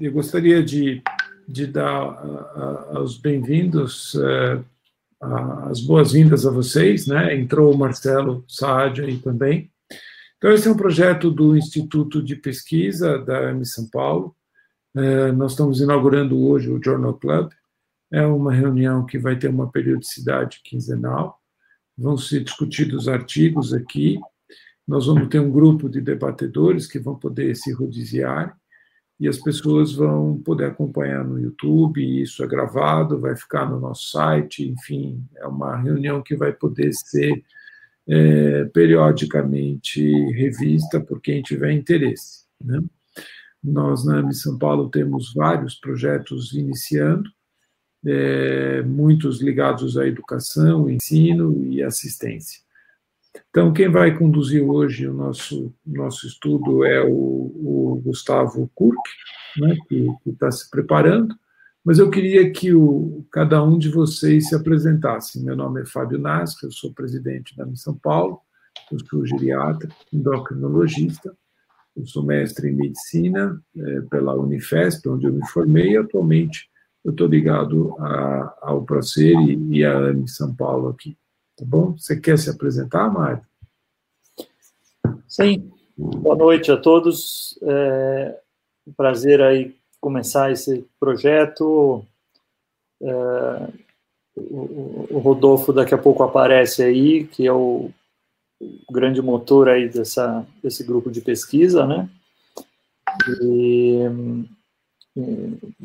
eu gostaria de, de dar os bem-vindos, uh, as boas-vindas a vocês, né? Entrou o Marcelo Saad aí também. Então, esse é um projeto do Instituto de Pesquisa da M São Paulo. Uh, nós estamos inaugurando hoje o Journal Club. É uma reunião que vai ter uma periodicidade quinzenal. Vão ser discutidos artigos aqui. Nós vamos ter um grupo de debatedores que vão poder se rodiziar e as pessoas vão poder acompanhar no YouTube, isso é gravado, vai ficar no nosso site, enfim, é uma reunião que vai poder ser é, periodicamente revista por quem tiver interesse. Né? Nós, na AMI São Paulo, temos vários projetos iniciando, é, muitos ligados à educação, ensino e assistência. Então, quem vai conduzir hoje o nosso, nosso estudo é o, o Gustavo Kurk, né, que está se preparando, mas eu queria que o, cada um de vocês se apresentasse. Meu nome é Fábio Nasca, eu sou presidente da Missão Paulo, eu sou geriatra, endocrinologista, eu sou mestre em medicina é, pela Unifesp, onde eu me formei, e atualmente eu estou ligado a, ao Procer e, e à AME São Paulo aqui. Tá bom? Você quer se apresentar, Mário? Sim. Boa noite a todos. É um prazer aí começar esse projeto. É, o, Rodolfo daqui a pouco aparece aí, que é o, o grande motor aí dessa, desse grupo de pesquisa, né? E,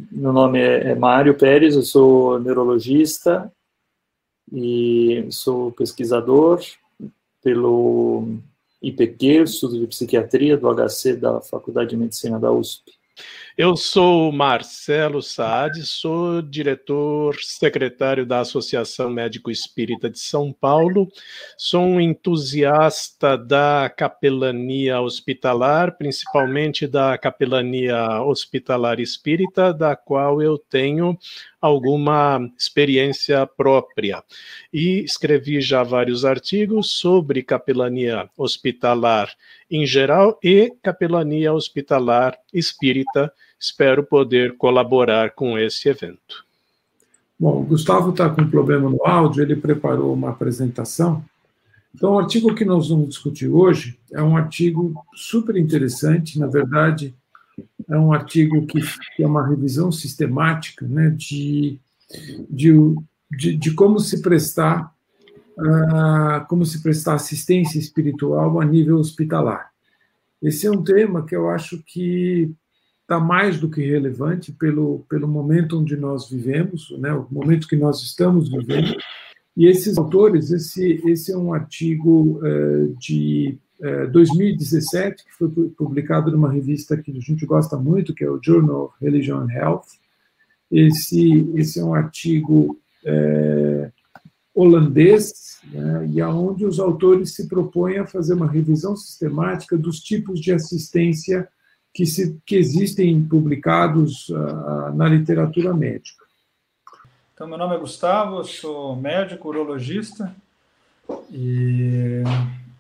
meu nome é, é Mário Pérez, eu sou neurologista e sou pesquisador pelo IPQ, Estudo de Psiquiatria do HC da Faculdade de Medicina da USP. Eu sou Marcelo Saad, sou diretor secretário da Associação Médico Espírita de São Paulo, sou um entusiasta da capelania hospitalar, principalmente da capelania hospitalar espírita, da qual eu tenho alguma experiência própria. E escrevi já vários artigos sobre capelania hospitalar em geral e capelania hospitalar espírita Espero poder colaborar com esse evento. Bom, o Gustavo está com um problema no áudio, ele preparou uma apresentação. Então, o artigo que nós vamos discutir hoje é um artigo super interessante, na verdade, é um artigo que, é uma revisão sistemática né, de, de, de, de como se prestar uh, como se prestar assistência espiritual a nível hospitalar. Esse é um tema que eu acho que está mais do que relevante pelo, pelo momento onde nós vivemos, né, o momento que nós estamos vivendo. E esses autores, esse, esse é um artigo é, de é, 2017, que foi publicado numa revista que a gente gosta muito, que é o Journal of Religion and Health. Esse, esse é um artigo é, holandês, né, e aonde os autores se propõem a fazer uma revisão sistemática dos tipos de assistência que, se, que existem publicados uh, na literatura médica. Então, meu nome é Gustavo, sou médico, urologista, e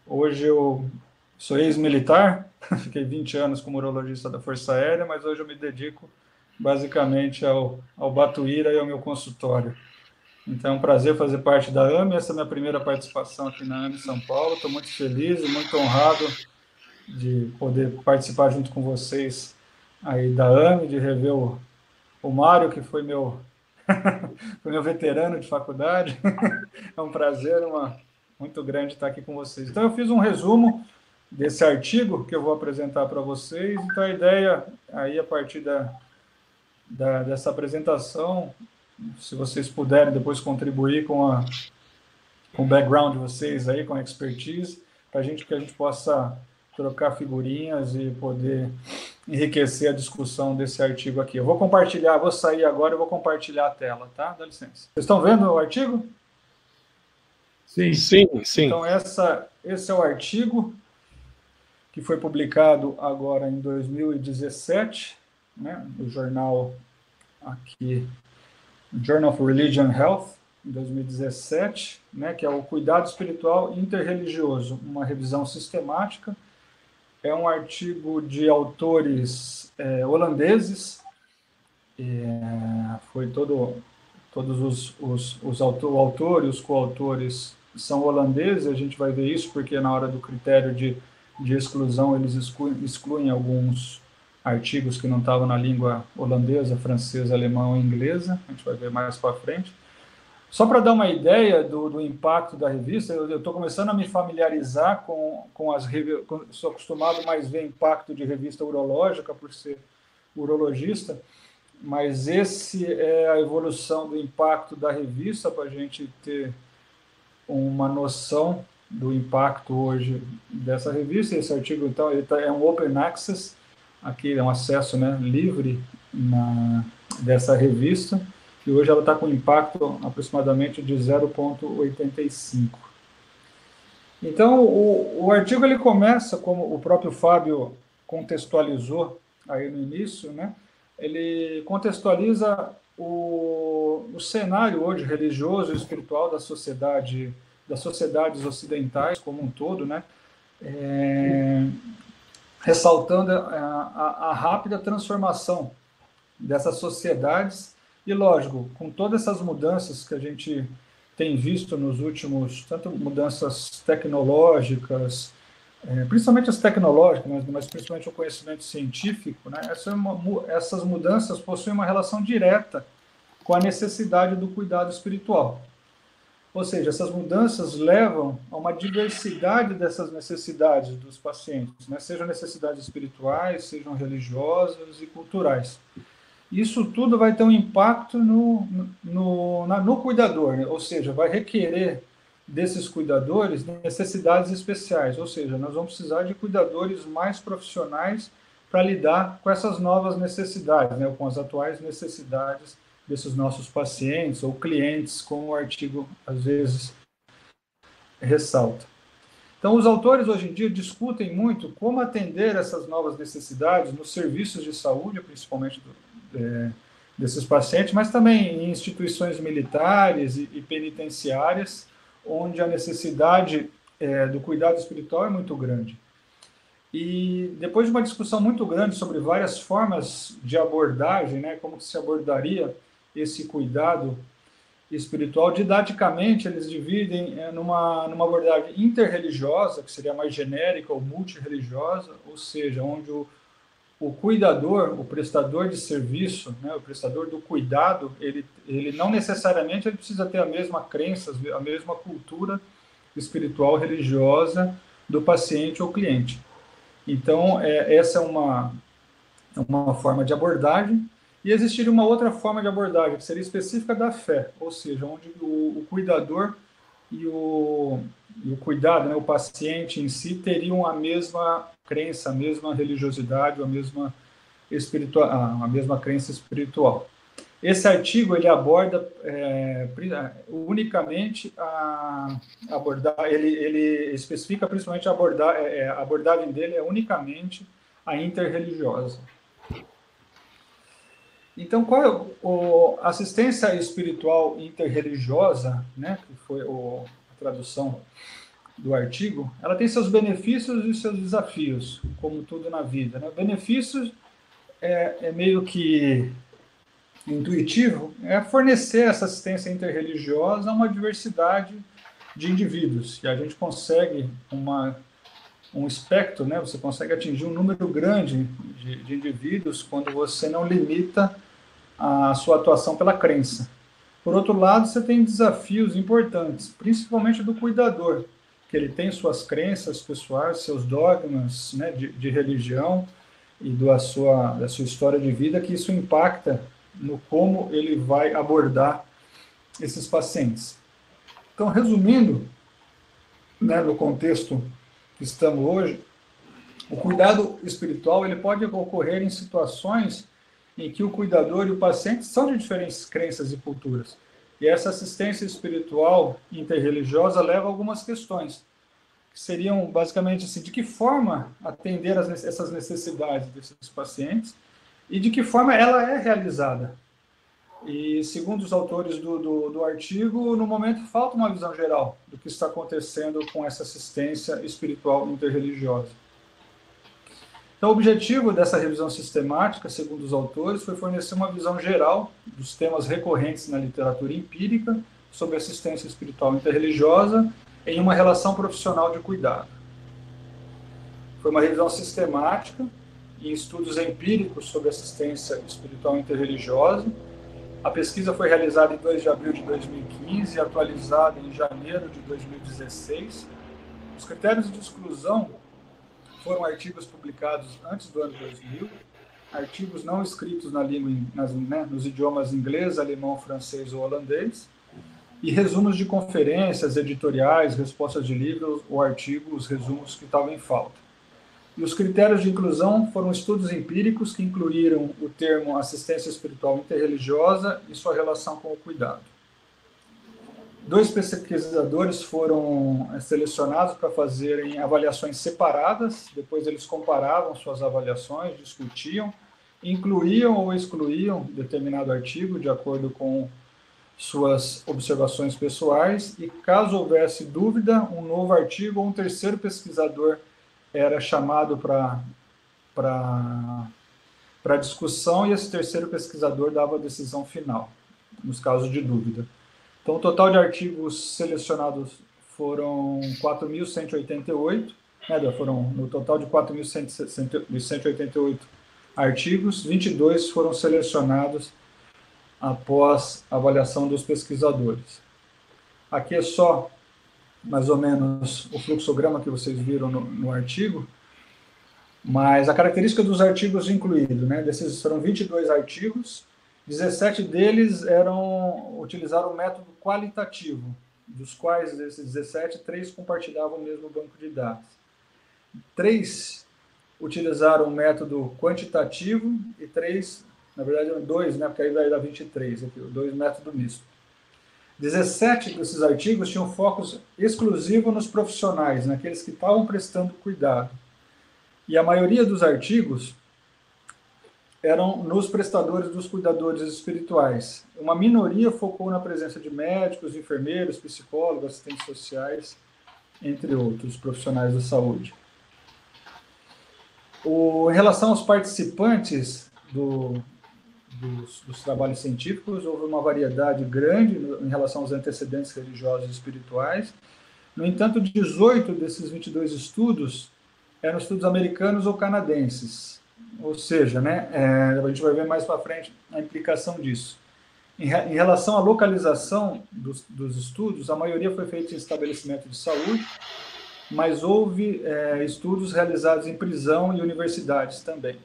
hoje eu sou ex-militar, fiquei 20 anos como urologista da Força Aérea, mas hoje eu me dedico basicamente ao, ao Batuíra e ao meu consultório. Então, é um prazer fazer parte da AME, essa é a minha primeira participação aqui na AME São Paulo, estou muito feliz e muito honrado de poder participar junto com vocês aí da AME, de rever o, o Mário, que foi meu, foi meu veterano de faculdade. é um prazer, uma, muito grande estar aqui com vocês. Então, eu fiz um resumo desse artigo que eu vou apresentar para vocês. Então, a ideia aí, a partir da, da, dessa apresentação, se vocês puderem depois contribuir com, a, com o background de vocês aí, com a expertise, para a gente que a gente possa trocar figurinhas e poder enriquecer a discussão desse artigo aqui. Eu vou compartilhar, vou sair agora e vou compartilhar a tela, tá? Dá licença. Vocês estão vendo o artigo? Sim, sim, sim. Então, essa, esse é o artigo que foi publicado agora em 2017, né, no jornal aqui, Journal of Religion and Health, em 2017, né, que é o Cuidado Espiritual Interreligioso, uma revisão sistemática. É um artigo de autores é, holandeses, É, foi todo, todos os, os, os autor, o autor e os coautores são holandeses, a gente vai ver isso porque na hora do critério de, de exclusão eles excluem, excluem alguns artigos que não estavam na língua holandesa, francesa, alemã ou inglesa, a gente vai ver mais para frente. Só para dar uma ideia do, do, impacto da revista, eu estou começando a me familiarizar com, com as revistas, sou acostumado mais ver impacto de revista urológica, por ser urologista, mas esse é a evolução do impacto da revista, para a gente ter uma noção do impacto hoje dessa revista. Esse artigo, então, ele tá, é um open access, aqui é um acesso né, livre na, dessa revista, e hoje ela está com impacto aproximadamente de 0,85. Então, o, o artigo ele começa, como o próprio Fábio contextualizou aí no início, né? ele contextualiza o, o cenário hoje religioso e espiritual da sociedade, das sociedades ocidentais como um todo, né? É, ressaltando a, a, a rápida transformação dessas sociedades e, lógico, com todas essas mudanças que a gente tem visto nos últimos, tanto mudanças tecnológicas, é, principalmente as tecnológicas, mas, mas, principalmente o conhecimento científico, né? Essa é uma, essas mudanças possuem uma relação direta com a necessidade do cuidado espiritual. Ou seja, essas mudanças levam a uma diversidade dessas necessidades dos pacientes, né? sejam necessidades espirituais, sejam religiosas e culturais. Isso tudo vai ter um impacto no, no, na, no cuidador, né? ou seja, vai requerer desses cuidadores necessidades especiais, ou seja, nós vamos precisar de cuidadores mais profissionais para lidar com essas novas necessidades, né? com as atuais necessidades desses nossos pacientes ou clientes, como o artigo às vezes ressalta. Então, os autores hoje em dia discutem muito como atender essas novas necessidades nos serviços de saúde, principalmente do, é, desses pacientes, mas também em instituições militares e, e penitenciárias, onde a necessidade é, do cuidado espiritual é muito grande. E depois de uma discussão muito grande sobre várias formas de abordagem, né, como se abordaria esse cuidado espiritual. Didaticamente, eles dividem é, numa, numa abordagem interreligiosa, que seria mais genérica, ou multireligiosa, ou seja, onde o, o cuidador, o prestador de serviço, né, o prestador do cuidado, ele, ele não necessariamente ele precisa ter a mesma crença, a mesma cultura espiritual religiosa do paciente ou cliente. Então, é, essa é uma, uma forma de abordagem. E existiria uma outra forma de abordagem, que seria específica da fé, ou seja, onde o, o cuidador e o, e o cuidado, né, o paciente em si, teriam a mesma crença, a mesma religiosidade, a mesma, a mesma crença espiritual. Esse artigo ele aborda é, unicamente a abordar, ele, ele especifica principalmente a, abordar, é, é, a abordagem dele é unicamente a interreligiosa. Então, qual é o, assistência espiritual interreligiosa, né, que foi o, a tradução do artigo, ela tem seus benefícios e seus desafios, como tudo na vida. Né? Benefícios é, é meio que intuitivo, é fornecer essa assistência interreligiosa a uma diversidade de indivíduos. E a gente consegue uma, um espectro, né? você consegue atingir um número grande de, de indivíduos quando você não limita a sua atuação pela crença. Por outro lado, você tem desafios importantes, principalmente do cuidador, que ele tem suas crenças pessoais, seus dogmas né, de, de religião e da sua, da sua história de vida, que isso impacta no como ele vai abordar esses pacientes. Então, resumindo, né, no contexto que estamos hoje, o cuidado espiritual ele pode ocorrer em situações em que o cuidador e o paciente são de diferentes crenças e culturas. E essa assistência espiritual interreligiosa leva a algumas questões, que seriam basicamente assim, de que forma atender as, essas necessidades desses pacientes e de que forma ela é realizada. E segundo os autores do, do, do artigo, no momento falta uma visão geral do que está acontecendo com essa assistência espiritual interreligiosa. Então, o objetivo dessa revisão sistemática, segundo os autores, foi fornecer uma visão geral dos temas recorrentes na literatura empírica sobre assistência espiritual interreligiosa em uma relação profissional de cuidado. Foi uma revisão sistemática em estudos empíricos sobre assistência espiritual interreligiosa. A pesquisa foi realizada em 2 de abril de 2015 e atualizada em janeiro de 2016. Os critérios de exclusão foram artigos publicados antes do ano 2000, artigos não escritos na língua, nas, né, nos idiomas inglês, alemão, francês ou holandês, e resumos de conferências, editoriais, respostas de livros ou artigos, resumos que estavam em falta. E os critérios de inclusão foram estudos empíricos que incluíram o termo assistência espiritual interreligiosa e sua relação com o cuidado. Dois pesquisadores foram eh, selecionados para fazerem avaliações separadas, depois eles comparavam suas avaliações, discutiam, incluíam ou excluíam determinado artigo de acordo com suas observações pessoais, e caso houvesse dúvida, um novo artigo ou um terceiro pesquisador era chamado para para discussão e esse terceiro pesquisador dava a decisão final, nos casos de dúvida. Então, o total de artigos selecionados foram 4.188, né, foram no total de 4.188 artigos, 22 foram selecionados após avaliação dos pesquisadores. Aqui é só mais ou menos o fluxograma que vocês viram no, no artigo, mas a característica dos artigos incluídos, né, desses foram 22 artigos, 17 deles eram utilizaram o método qualitativo, dos quais desses 17, três compartilhavam o mesmo banco de dados. Três utilizaram o método quantitativo e três, na verdade, dois, né, porque aí vai dar 23 aqui, dois método misto. 17 desses artigos tinham focos exclusivo nos profissionais, naqueles que estavam prestando cuidado. E a maioria dos artigos eram nos prestadores dos cuidadores espirituais. Uma minoria focou na presença de médicos, enfermeiros, psicólogos, assistentes sociais, entre outros profissionais da saúde. O, em relação aos participantes do, dos, dos, trabalhos científicos, houve uma variedade grande em relação aos antecedentes religiosos e espirituais. No entanto, 18 desses 22 estudos eram estudos americanos ou canadenses. Ou seja, né, é, a gente vai ver mais para frente a implicação disso. Em, em relação à localização dos, dos, estudos, a maioria foi feita em estabelecimento de saúde, mas houve é, estudos realizados em prisão e universidades também.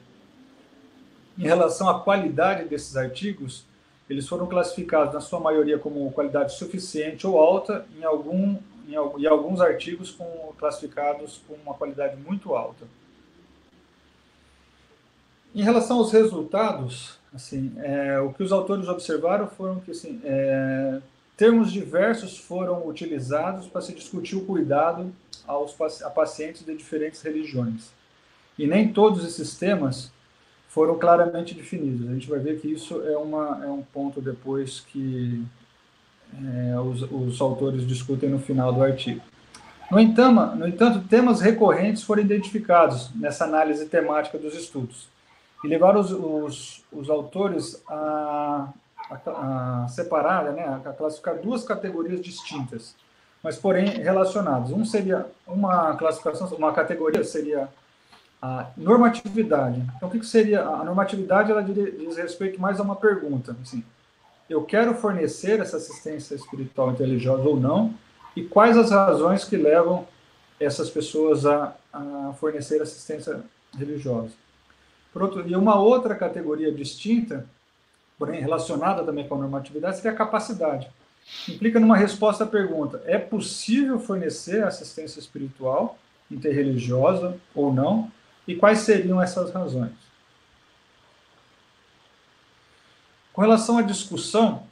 Em relação à qualidade desses artigos, eles foram classificados, na sua maioria, como qualidade suficiente ou alta, em, algum, em, em alguns artigos com, classificados com uma qualidade muito alta. Em relação aos resultados, assim, é, o que os autores observaram foram que assim, é, termos diversos foram utilizados para se discutir o cuidado aos, a pacientes de diferentes religiões. E nem todos esses temas foram claramente definidos. A gente vai ver que isso é, uma, é um ponto depois que é, os, os autores discutem no final do artigo. No entanto, no entanto, temas recorrentes foram identificados nessa análise temática dos estudos e levaram os, os, os autores a, a, a separar, né, a classificar duas categorias distintas, mas porém relacionadas. Um seria uma classificação, uma categoria seria a normatividade. Então, o que, que seria a normatividade? Ela diz respeito mais a uma pergunta, assim, eu quero fornecer essa assistência espiritual religiosa ou não, e quais as razões que levam essas pessoas a, a fornecer assistência religiosa. Outro, e uma outra categoria distinta, porém relacionada também com a normatividade, seria a capacidade. Implica numa resposta à pergunta: é possível fornecer assistência espiritual interreligiosa ou não? E quais seriam essas razões? Com relação à discussão,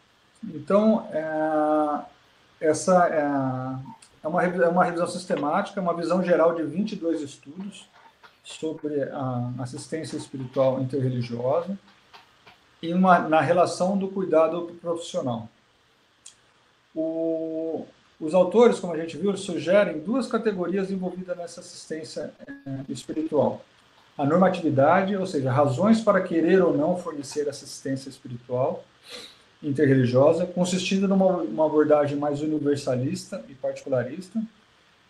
então, é, essa é, é, uma, é uma revisão sistemática, uma visão geral de 22 estudos, sobre a assistência espiritual interreligiosa e uma, na relação do cuidado profissional. O, os autores, como a gente viu, sugerem duas categorias envolvidas nessa assistência é, espiritual. a normatividade, ou seja, razões para querer ou não fornecer assistência espiritual interreligiosa, consistindo numa uma abordagem mais universalista e particularista,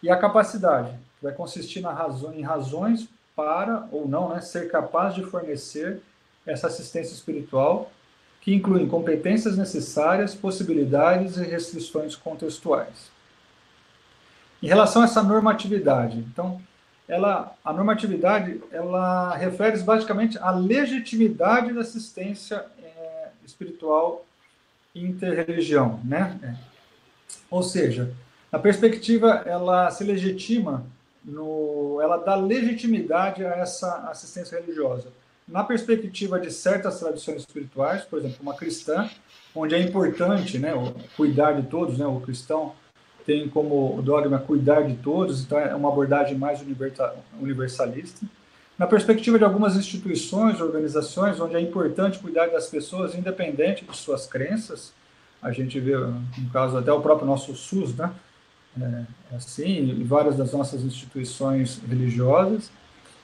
e a capacidade, que vai consistir razão, em razões para ou não né, ser capaz de fornecer essa assistência espiritual, que incluem competências necessárias, possibilidades e restrições contextuais. Em relação a essa normatividade, então, ela, a normatividade ela refere basicamente à legitimidade da assistência é, espiritual interreligião, né? Ou seja, a perspectiva ela se legitima no, ela dá legitimidade a essa assistência religiosa. Na perspectiva de certas tradições espirituais, por exemplo, uma cristã, onde é importante, né, cuidar de todos, né, o cristão tem como dogma cuidar de todos, então é uma abordagem mais universalista. Na perspectiva de algumas instituições, organizações, onde é importante cuidar das pessoas independente de suas crenças, a gente vê, no caso, até o próprio nosso SUS, né? É, é assim, e várias das nossas instituições religiosas.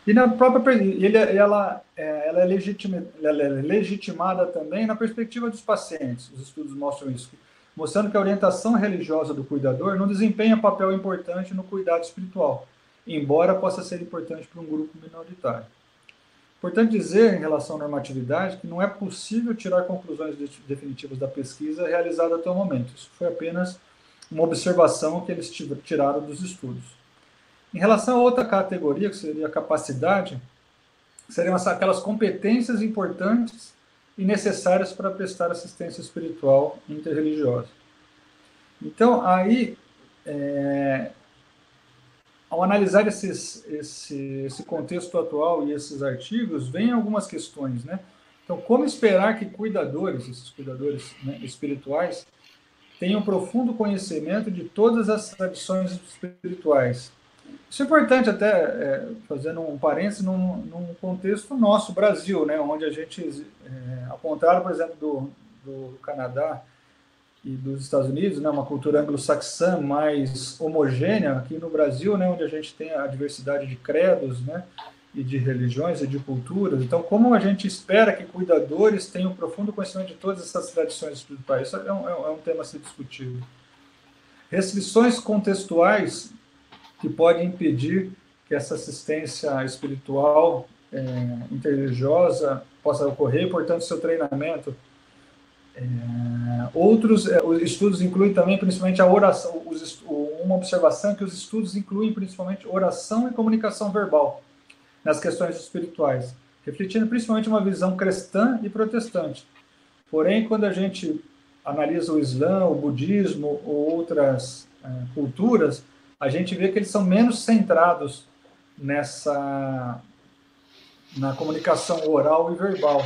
E na própria ele, ela, é, ela, é legitima, ela é legitimada também na perspectiva dos pacientes. Os estudos mostram isso, mostrando que a orientação religiosa do cuidador não desempenha papel importante no cuidado espiritual, embora possa ser importante para um grupo minoritário. Importante dizer, em relação à normatividade, que não é possível tirar conclusões definitivas da pesquisa realizada até o momento. Isso foi apenas uma observação que eles tiraram dos estudos. Em relação a outra categoria, que seria a capacidade, seriam aquelas competências importantes e necessárias para prestar assistência espiritual interreligiosa. Então, aí, é, ao analisar esses, esse, esse contexto atual e esses artigos, vem algumas questões, né? Então, como esperar que cuidadores, esses cuidadores né, espirituais, tenham profundo conhecimento de todas as tradições espirituais? Isso é importante até, é, fazendo um parênteses, num, num, contexto nosso, Brasil, né, onde a gente, é, ao contrário, por exemplo, do, do Canadá, e dos Estados Unidos, né, uma cultura anglo-saxã mais homogênea, aqui no Brasil, né, onde a gente tem a diversidade de credos, né, e de religiões e de culturas. Então, como a gente espera que cuidadores tenham profundo conhecimento de todas essas tradições espirituais? Isso é um, é um tema a ser discutido. Restrições contextuais que podem impedir que essa assistência espiritual é, interreligiosa possa ocorrer, portanto, seu treinamento é, outros é, estudos incluem também, principalmente, a oração. Os, uma observação é que os estudos incluem principalmente oração e comunicação verbal nas questões espirituais, refletindo principalmente uma visão cristã e protestante. Porém, quando a gente analisa o Islã, o budismo ou outras é, culturas, a gente vê que eles são menos centrados nessa na comunicação oral e verbal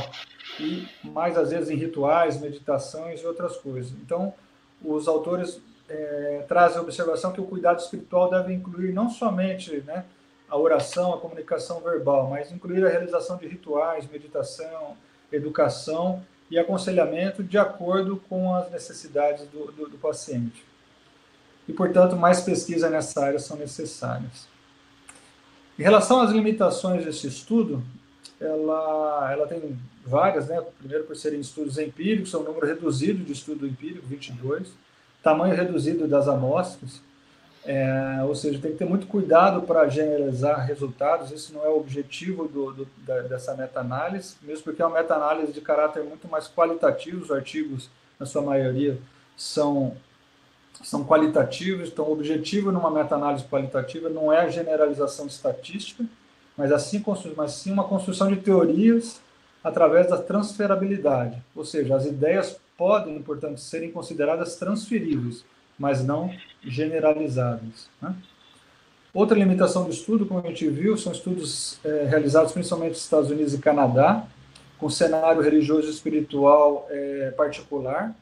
e mais às vezes em rituais, meditações e outras coisas. Então, os autores é, trazem a observação que o cuidado espiritual deve incluir não somente né, a oração, a comunicação verbal, mas incluir a realização de rituais, meditação, educação e aconselhamento de acordo com as necessidades do, do, do paciente. E, portanto, mais pesquisa nessa área são necessárias. Em relação às limitações desse estudo, ela, ela tem várias, né? Primeiro por serem estudos empíricos, são um número reduzido de estudo empírico, 22, tamanho reduzido das amostras, é, ou seja, tem que ter muito cuidado para generalizar resultados, esse não é o objetivo do, do, da, dessa meta-análise, mesmo porque é uma meta-análise de caráter muito mais qualitativo, os artigos, na sua maioria, são, são qualitativos, então o objetivo numa meta-análise qualitativa não é a generalização estatística, mas assim mas sim uma construção de teorias através da transferabilidade, ou seja, as ideias podem, portanto, serem consideradas transferíveis, mas não generalizáveis. Né? Outra limitação do estudo, como a gente viu, são estudos é, realizados principalmente nos Estados Unidos e Canadá, com cenário religioso e espiritual é, particular,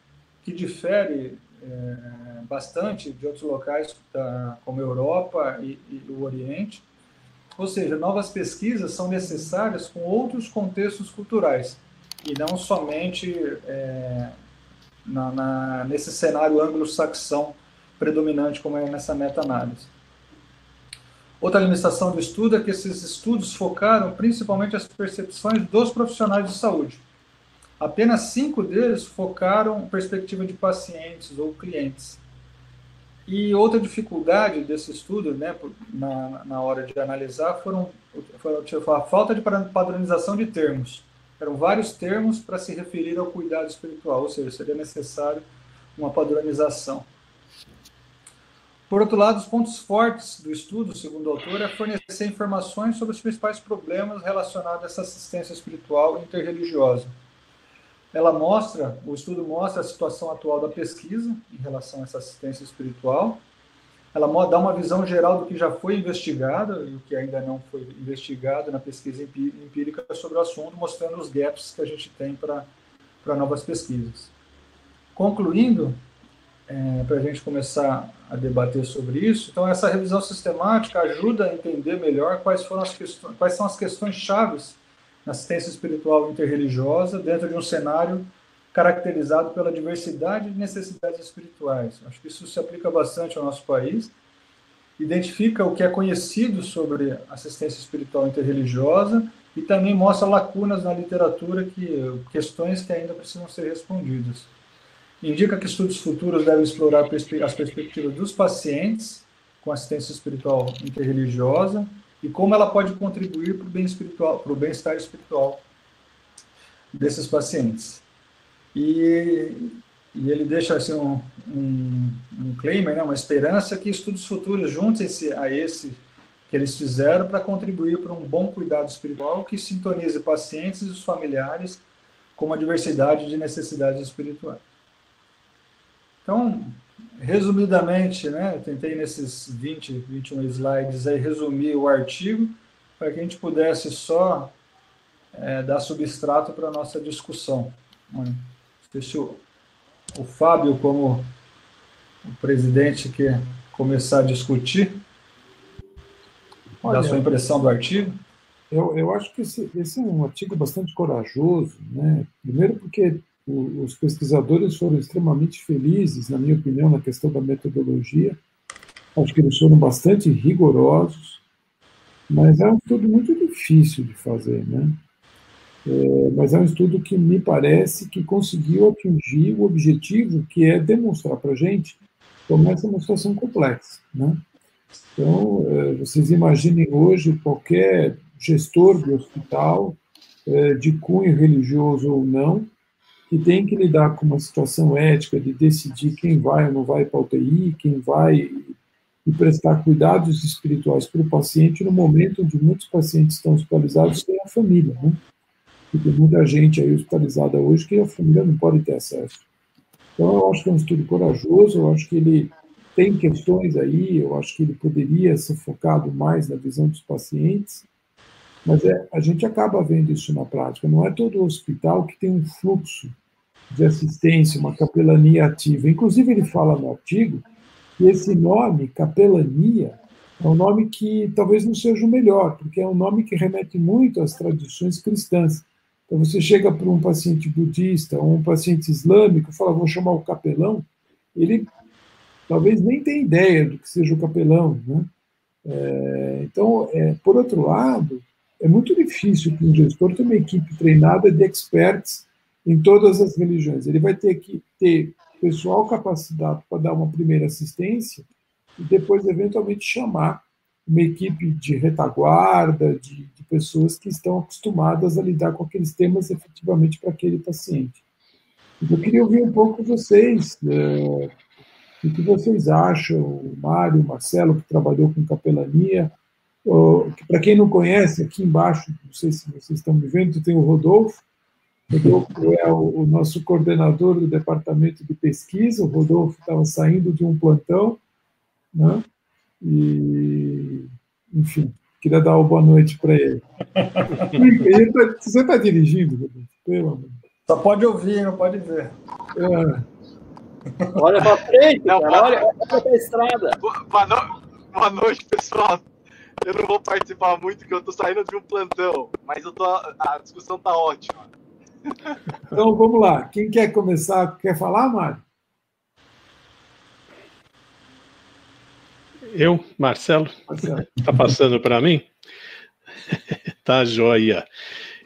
que difere é, bastante de outros locais, da, como a Europa e, e o Oriente, ou seja, novas pesquisas são necessárias com outros contextos culturais e não somente é, na, na, nesse cenário anglo-saxão predominante, como é nessa meta-análise. Outra limitação do estudo é que esses estudos focaram principalmente as percepções dos profissionais de saúde. Apenas cinco deles focaram perspectiva de pacientes ou clientes. E outra dificuldade desse estudo, né, na, na hora de analisar, foram, foram a falta de padronização de termos. Eram vários termos para se referir ao cuidado espiritual, ou seja, seria necessário uma padronização. Por outro lado, os pontos fortes do estudo, segundo o autor, é fornecer informações sobre os principais problemas relacionados a essa assistência espiritual interreligiosa. Ela mostra, o estudo mostra a situação atual da pesquisa em relação a essa assistência espiritual. Ela dá uma visão geral do que já foi investigado e o que ainda não foi investigado na pesquisa empírica sobre o assunto, mostrando os gaps que a gente tem para novas pesquisas. Concluindo, é, para a gente começar a debater sobre isso. Então, essa revisão sistemática ajuda a entender melhor quais, foram as questões, quais são as questões chaves na assistência espiritual interreligiosa dentro de um cenário caracterizado pela diversidade de necessidades espirituais. Acho que isso se aplica bastante ao nosso país. Identifica o que é conhecido sobre assistência espiritual interreligiosa e também mostra lacunas na literatura, que questões que ainda precisam ser respondidas indica que estudos futuros devem explorar as perspectivas dos pacientes com assistência espiritual interreligiosa e como ela pode contribuir para o bem espiritual, para o bem-estar espiritual desses pacientes. E, e ele deixa assim um, um, um claimer, né, uma esperança que estudos futuros juntem-se a esse que eles fizeram para contribuir para um bom cuidado espiritual que sintonize pacientes e os familiares com uma diversidade de necessidades espirituais. Então, resumidamente, né, tentei nesses 20, 21 slides aí resumir o artigo para que a gente pudesse só é, dar substrato para a nossa discussão. Né. Se o, o Fábio, como o presidente, quer começar a discutir, Olha, da sua impressão do artigo. Eu, eu acho que esse, esse é um artigo bastante corajoso, né? Primeiro porque os pesquisadores foram extremamente felizes, na minha opinião, na questão da metodologia. Acho que eles foram bastante rigorosos, mas é um estudo muito difícil de fazer, né? É, mas é um estudo que me parece que conseguiu atingir o objetivo, que é demonstrar para a gente como essa é uma situação complexa, né? Então, é, vocês imaginem hoje qualquer gestor de hospital, é, de cunho religioso ou não, que tem que lidar com uma situação ética de decidir quem vai ou não vai para a UTI, quem vai e prestar cuidados espirituais para o paciente no momento onde muitos pacientes estão hospitalizados sem a família, né? E tem muita gente aí hospitalizada hoje que a família não pode ter acesso. Então, eu acho que é um estudo corajoso, eu acho que ele tem questões aí, eu acho que ele poderia ser focado mais na visão dos pacientes, mas é, a gente acaba vendo isso na prática. Não é todo hospital que tem um fluxo de assistência, uma capelania ativa. Inclusive, ele fala no artigo que esse nome, capelania, é um nome que talvez não seja o melhor, porque é um nome que remete muito às tradições cristãs. Então, você chega para um paciente budista ou um paciente islâmico fala, vou chamar o capelão, ele talvez nem tenha ideia do que seja o capelão. Né? É, então, é, por outro lado, é muito difícil que um gestor tenha uma equipe treinada de experts em todas as religiões. Ele vai ter que ter pessoal capacitado para dar uma primeira assistência e depois, eventualmente, chamar uma equipe de retaguarda, de, de pessoas que estão acostumadas a lidar com aqueles temas efetivamente para aquele paciente. Eu queria ouvir um pouco vocês, é, o que vocês acham, o Mário, o Marcelo, que trabalhou com capelania, para quem não conhece, aqui embaixo, não sei se vocês estão me vendo, tem o Rodolfo. Rodolfo é o, o nosso coordenador do departamento de pesquisa. O Rodolfo estava saindo de um plantão, né? E, enfim, queria dar uma boa noite para ele. Tá, você está dirigindo? Pelo amor. Só pode ouvir, não pode ver. É. Olha para frente, não, cara, olha para a estrada. Boa, no... boa noite, pessoal eu não vou participar muito, porque eu tô saindo de um plantão, mas eu tô, a discussão tá ótima. Então vamos lá. Quem quer começar? Quer falar, Mário? Eu, Marcelo, está passando para mim? tá joia.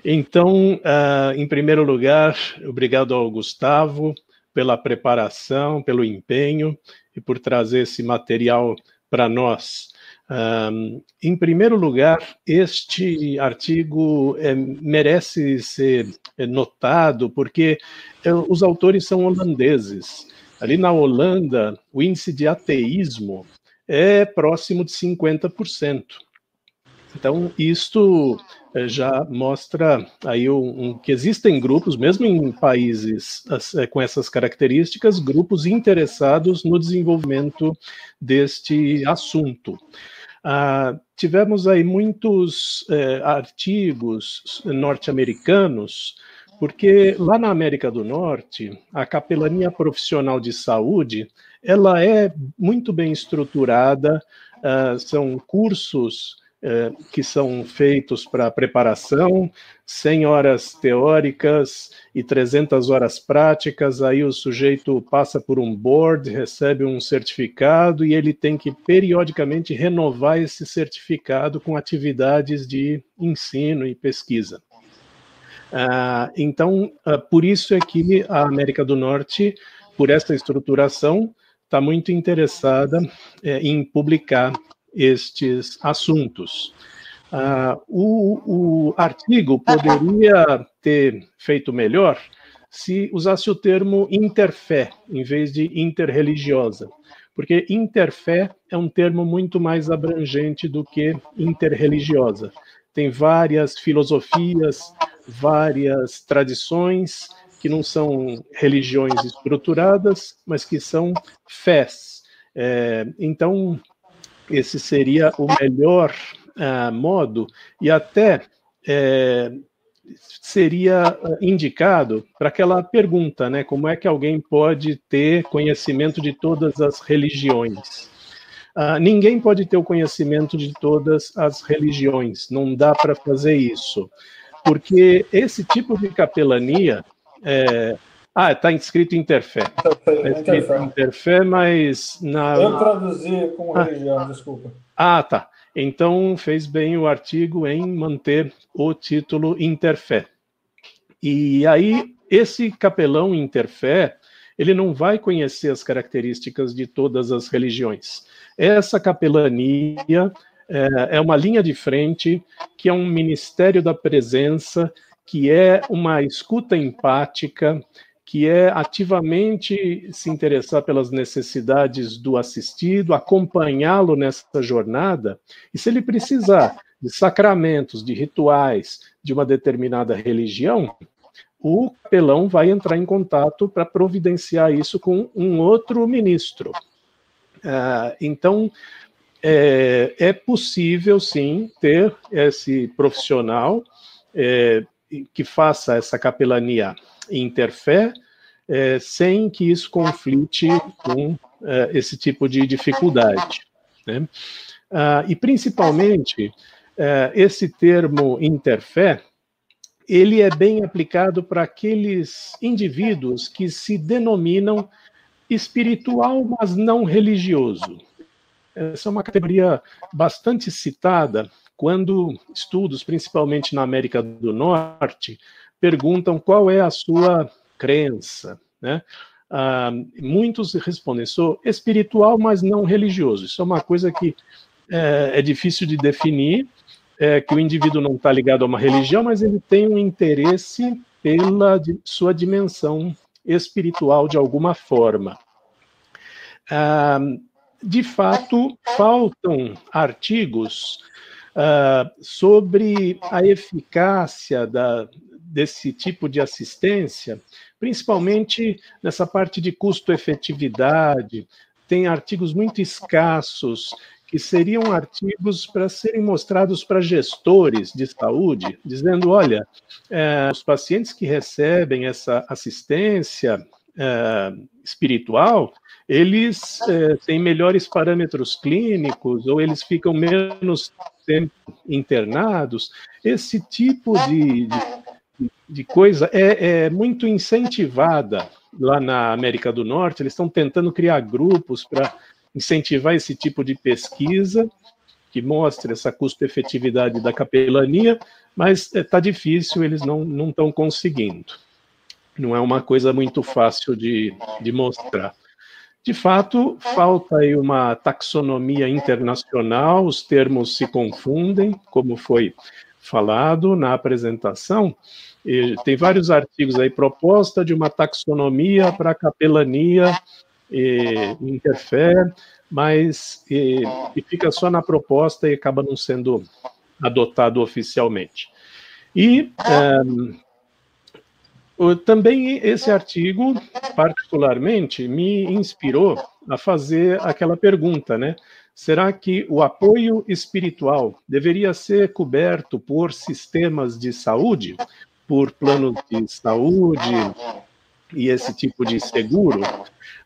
Então, uh, em primeiro lugar, obrigado ao Gustavo pela preparação, pelo empenho e por trazer esse material para nós. Um, em primeiro lugar, este artigo é, merece ser notado porque é, os autores são holandeses. Ali na Holanda, o índice de ateísmo é próximo de 50%. Então, isto é, já mostra aí um, um, que existem grupos, mesmo em países é, com essas características, grupos interessados no desenvolvimento deste assunto. Ah, tivemos aí muitos é, artigos norte-americanos, porque lá na América do Norte, a capelania profissional de saúde, ela é muito bem estruturada, ah, são cursos é, que são feitos para preparação, 100 horas teóricas e 300 horas práticas. Aí o sujeito passa por um board, recebe um certificado e ele tem que periodicamente renovar esse certificado com atividades de ensino e pesquisa. Uh, então, uh, por isso é que a América do Norte, por essa estruturação, está muito interessada é, em publicar estes assuntos. Uh, o, o, artigo poderia ter feito melhor se usasse o termo interfé em vez de interreligiosa, porque interfé é um termo muito mais abrangente do que interreligiosa. Tem várias filosofias, várias tradições que não são religiões estruturadas, mas que são fés. É, então, esse seria o melhor uh, modo e até é, seria ah, indicado para aquela pergunta, né? Como é que alguém pode ter conhecimento de todas as religiões? Uh, ninguém pode ter o conhecimento de todas as religiões, não dá para fazer isso, porque esse tipo de capelania é, ah, está escrito Interfé. Está escrito Interfé, mas na. Eu traduzi como ah, religião, desculpa. Ah, tá. Então fez bem o artigo em manter o título Interfé. E aí, esse capelão Interfé, ele não vai conhecer as características de todas as religiões. Essa capelania é, é uma linha de frente, que é um ministério da presença, que é uma escuta empática, que é ativamente se interessar pelas necessidades do assistido, acompanhá-lo nessa jornada, e se ele precisar de sacramentos, de rituais de uma determinada religião, o capelão vai entrar em contato para providenciar isso com um outro ministro. Uh, então, é, é, possível, sim, ter esse profissional é, que faça essa capelania interfé, é, sem que isso conflite com é, esse tipo de dificuldade. Né? Ah, e, principalmente, é, esse termo interfé, ele é bem aplicado para aqueles indivíduos que se denominam espiritual, mas não religioso. Essa é uma categoria bastante citada quando estudos, principalmente na América do Norte, perguntam qual é a sua crença, né? Ah, muitos respondem, sou espiritual, mas não religioso. Isso é uma coisa que é, é difícil de definir, é, que o indivíduo não está ligado a uma religião, mas ele tem um interesse pela de, sua dimensão espiritual de alguma forma. Ah, de fato, faltam artigos ah, sobre a eficácia da, desse tipo de assistência, principalmente nessa parte de custo-efetividade. Tem artigos muito escassos que seriam artigos para serem mostrados para gestores de saúde, dizendo: olha, é, os pacientes que recebem essa assistência é, espiritual, eles é, têm melhores parâmetros clínicos ou eles ficam menos tempo internados. Esse tipo de, de de coisa é, é muito incentivada lá na América do Norte. Eles estão tentando criar grupos para incentivar esse tipo de pesquisa que mostre essa custo-efetividade da capelania, mas está difícil, eles não estão conseguindo. Não é uma coisa muito fácil de, de mostrar. De fato, falta aí uma taxonomia internacional, os termos se confundem, como foi falado na apresentação. E tem vários artigos aí, proposta de uma taxonomia para capelania e interfere, mas e, e fica só na proposta e acaba não sendo adotado oficialmente. E um, também esse artigo, particularmente, me inspirou a fazer aquela pergunta, né? Será que o apoio espiritual deveria ser coberto por sistemas de saúde, por planos de saúde e esse tipo de seguro?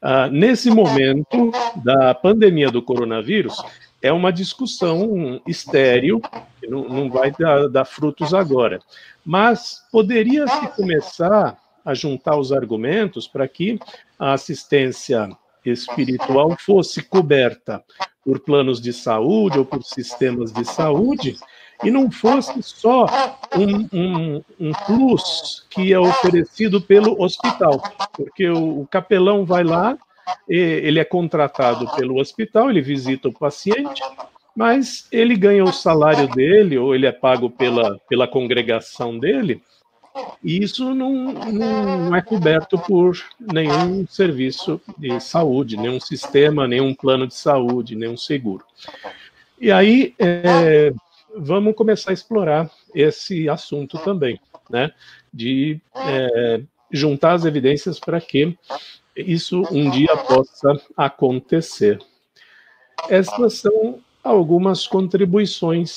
Uh, nesse momento da pandemia do coronavírus, é uma discussão estéril, que não, não vai dar, dar frutos agora. Mas poderia-se começar a juntar os argumentos para que a assistência espiritual fosse coberta por planos de saúde ou por sistemas de saúde e não fosse só um, um, um plus que é oferecido pelo hospital, porque o, o capelão vai lá, ele é contratado pelo hospital, ele visita o paciente, mas ele ganha o salário dele, ou ele é pago pela, pela congregação dele, e isso não, não é coberto por nenhum serviço de saúde, nenhum sistema, nenhum plano de saúde, nenhum seguro. E aí, é, vamos começar a explorar esse assunto também, né? De é, juntar as evidências para que isso um dia possa acontecer. Essas são algumas contribuições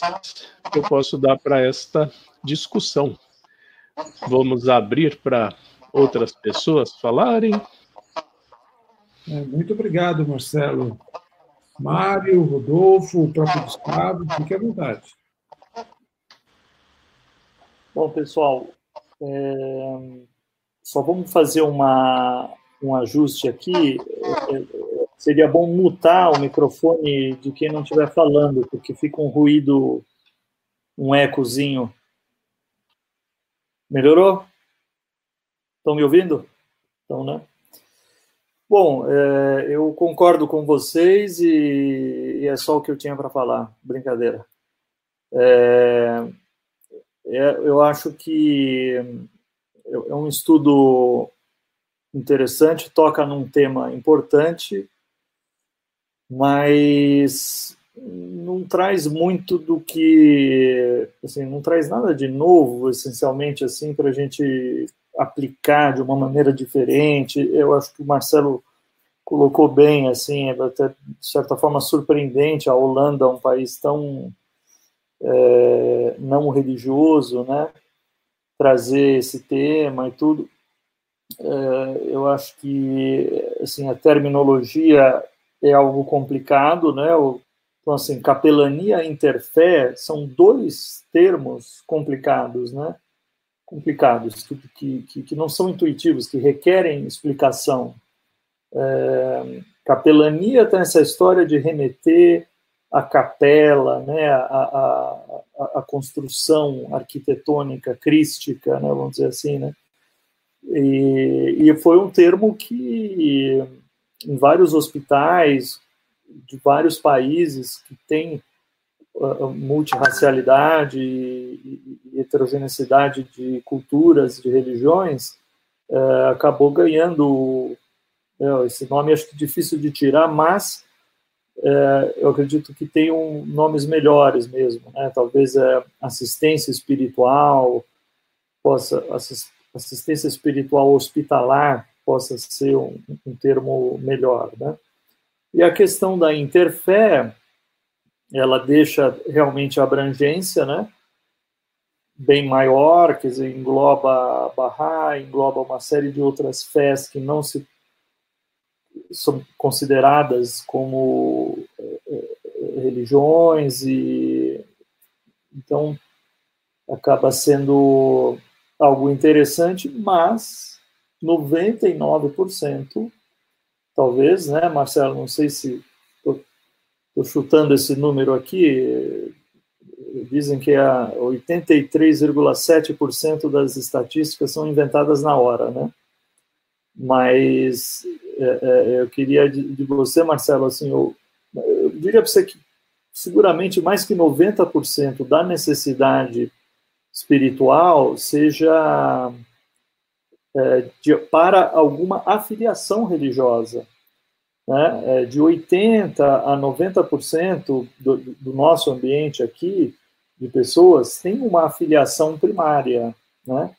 que eu posso dar para esta discussão. Vamos abrir para outras pessoas falarem. É, muito obrigado, Marcelo. Mário, Rodolfo, o próprio Gustavo, fique à vontade. Bom, pessoal, é... só vamos fazer uma, um ajuste aqui. É, é, seria bom mutar o microfone de quem não estiver falando, porque fica um ruído, um ecozinho. Melhorou? Estão me ouvindo? Então, né? Bom, é, eu concordo com vocês e, e, é só o que eu tinha para falar. Brincadeira. É, é, eu acho que é um estudo interessante, toca num tema importante, mas não traz muito do que, assim, não traz nada de novo, essencialmente, assim, para a gente aplicar de uma maneira diferente. Eu acho que o Marcelo colocou bem, assim, é até de certa forma surpreendente a Holanda, um país tão é, não religioso, né? Trazer esse tema e tudo. É, eu acho que assim a terminologia é algo complicado, né? Então assim, capelania e interfé são dois termos complicados, né? Complicados que, que, que não são intuitivos, que requerem explicação. É, capelania tem essa história de remeter a capela, né, a, a, a, construção arquitetônica crística, né, vamos dizer assim, né, e, e foi um termo que em vários hospitais de vários países que têm uh, multirracialidade e, e heterogeneidade de culturas, de religiões, uh, acabou ganhando uh, esse nome, acho que difícil de tirar, mas é, eu acredito que tenham nomes melhores mesmo, né? Talvez assistência espiritual, possa assistência espiritual hospitalar possa ser um, um termo melhor, né? E a questão da interfé, ela deixa realmente a abrangência, né? Bem maior, quer dizer, engloba a Bahá'í, engloba uma série de outras fés que não se são consideradas como é, é, religiões e então acaba sendo algo interessante, mas 99% talvez, né, Marcelo, não sei se estou chutando esse número aqui, dizem que 83,7% das estatísticas são inventadas na hora, né? Mas é, é, eu queria de, de, você, Marcelo, assim, eu, eu diria para você que seguramente mais que 90% da necessidade espiritual seja é, de, para alguma afiliação religiosa. Né? É, de 80% a 90% do, do nosso ambiente aqui, de pessoas, tem uma afiliação primária. Né?